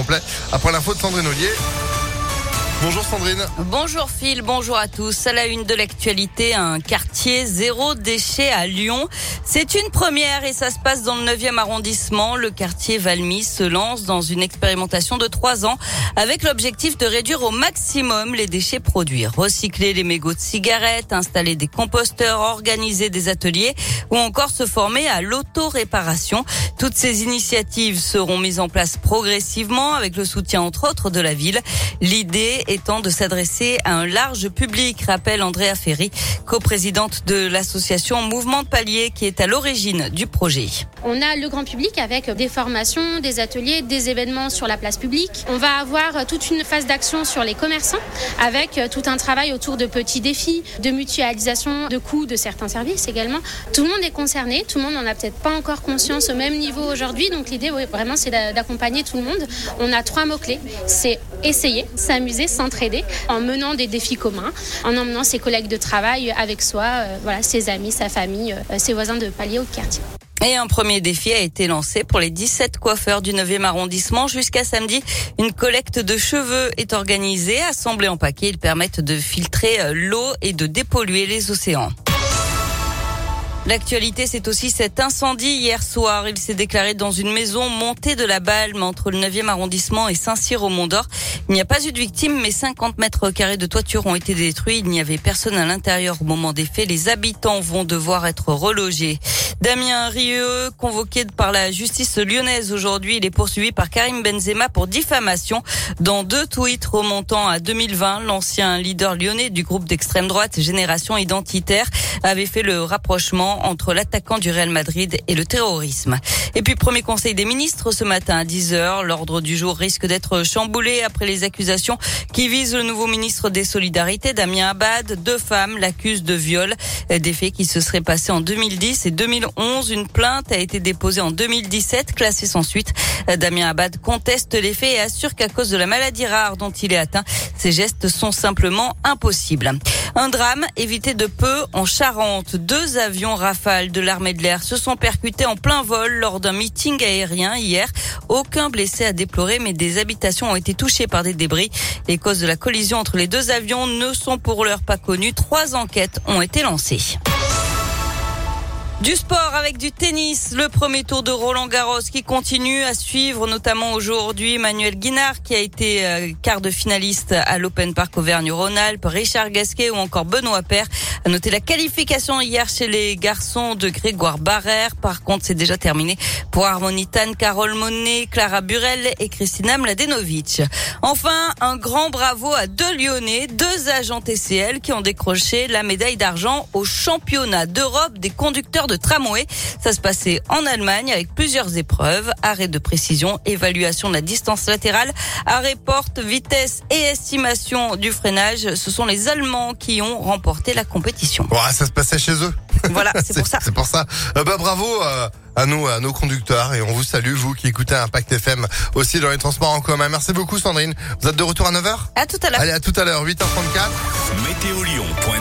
complet après l'info de Sandrine Ollier. Bonjour Sandrine. Bonjour Phil, bonjour à tous. À la une de l'actualité, un quartier zéro déchet à Lyon. C'est une première et ça se passe dans le 9e arrondissement. Le quartier Valmy se lance dans une expérimentation de trois ans avec l'objectif de réduire au maximum les déchets produits. Recycler les mégots de cigarettes, installer des composteurs, organiser des ateliers ou encore se former à l'auto-réparation. Toutes ces initiatives seront mises en place progressivement avec le soutien entre autres de la ville. L'idée étant de s'adresser à un large public, rappelle Andrea Ferry, coprésidente de l'association Mouvement de Palier qui est à l'origine du projet. On a le grand public avec des formations, des ateliers, des événements sur la place publique. On va avoir toute une phase d'action sur les commerçants avec tout un travail autour de petits défis, de mutualisation de coûts de certains services également. Tout le monde est concerné, tout le monde n'en a peut-être pas encore conscience au même niveau aujourd'hui. Donc l'idée vraiment c'est d'accompagner tout le monde. On a trois mots-clés. C'est essayer, s'amuser, en menant des défis communs, en emmenant ses collègues de travail avec soi, euh, voilà, ses amis, sa famille, euh, ses voisins de palier au quartier. Et un premier défi a été lancé pour les 17 coiffeurs du 9e arrondissement. Jusqu'à samedi, une collecte de cheveux est organisée. Assemblés en paquets, ils permettent de filtrer euh, l'eau et de dépolluer les océans. L'actualité, c'est aussi cet incendie hier soir. Il s'est déclaré dans une maison montée de la Balme entre le 9e arrondissement et Saint-Cyr au Mont-d'Or. Il n'y a pas eu de victimes, mais 50 mètres carrés de toiture ont été détruits. Il n'y avait personne à l'intérieur au moment des faits. Les habitants vont devoir être relogés. Damien Rieu, convoqué par la justice lyonnaise aujourd'hui, il est poursuivi par Karim Benzema pour diffamation. Dans deux tweets remontant à 2020, l'ancien leader lyonnais du groupe d'extrême droite Génération Identitaire avait fait le rapprochement entre l'attaquant du Real Madrid et le terrorisme. Et puis premier conseil des ministres ce matin à 10h, l'ordre du jour risque d'être chamboulé après les accusations qui visent le nouveau ministre des Solidarités, Damien Abad. Deux femmes l'accusent de viol, des faits qui se seraient passés en 2010 et 2011. Une plainte a été déposée en 2017, classée sans suite. Damien Abad conteste les faits et assure qu'à cause de la maladie rare dont il est atteint, ces gestes sont simplement impossibles. Un drame évité de peu en Charente. Deux avions Rafale de l'armée de l'air se sont percutés en plein vol lors d'un meeting aérien hier. Aucun blessé à déplorer, mais des habitations ont été touchées par des débris. Les causes de la collision entre les deux avions ne sont pour l'heure pas connues. Trois enquêtes ont été lancées. Du sport avec du tennis, le premier tour de Roland Garros qui continue à suivre, notamment aujourd'hui Manuel Guinard qui a été euh, quart de finaliste à l'Open Park Auvergne-Rhône-Alpes, Richard Gasquet ou encore Benoît Paire. À noter la qualification hier chez les garçons de Grégoire Barrère. Par contre, c'est déjà terminé pour Harmonitan, Carole Monet, Clara Burel et Christina Mladenovic. Enfin, un grand bravo à deux Lyonnais, deux agents TCL qui ont décroché la médaille d'argent au championnat d'Europe des conducteurs de tramway. Ça se passait en Allemagne avec plusieurs épreuves, arrêt de précision, évaluation de la distance latérale, arrêt porte, vitesse et estimation du freinage. Ce sont les Allemands qui ont remporté la compétition. Ouais, ça se passait chez eux. Voilà, c'est pour ça. C'est pour ça. Euh, bah, bravo euh, à nous, à nos conducteurs, et on vous salue, vous qui écoutez Impact FM aussi dans les transports en commun. Merci beaucoup Sandrine. Vous êtes de retour à 9h À tout à l'heure. Allez, à tout à l'heure, 8h34. Météolion.net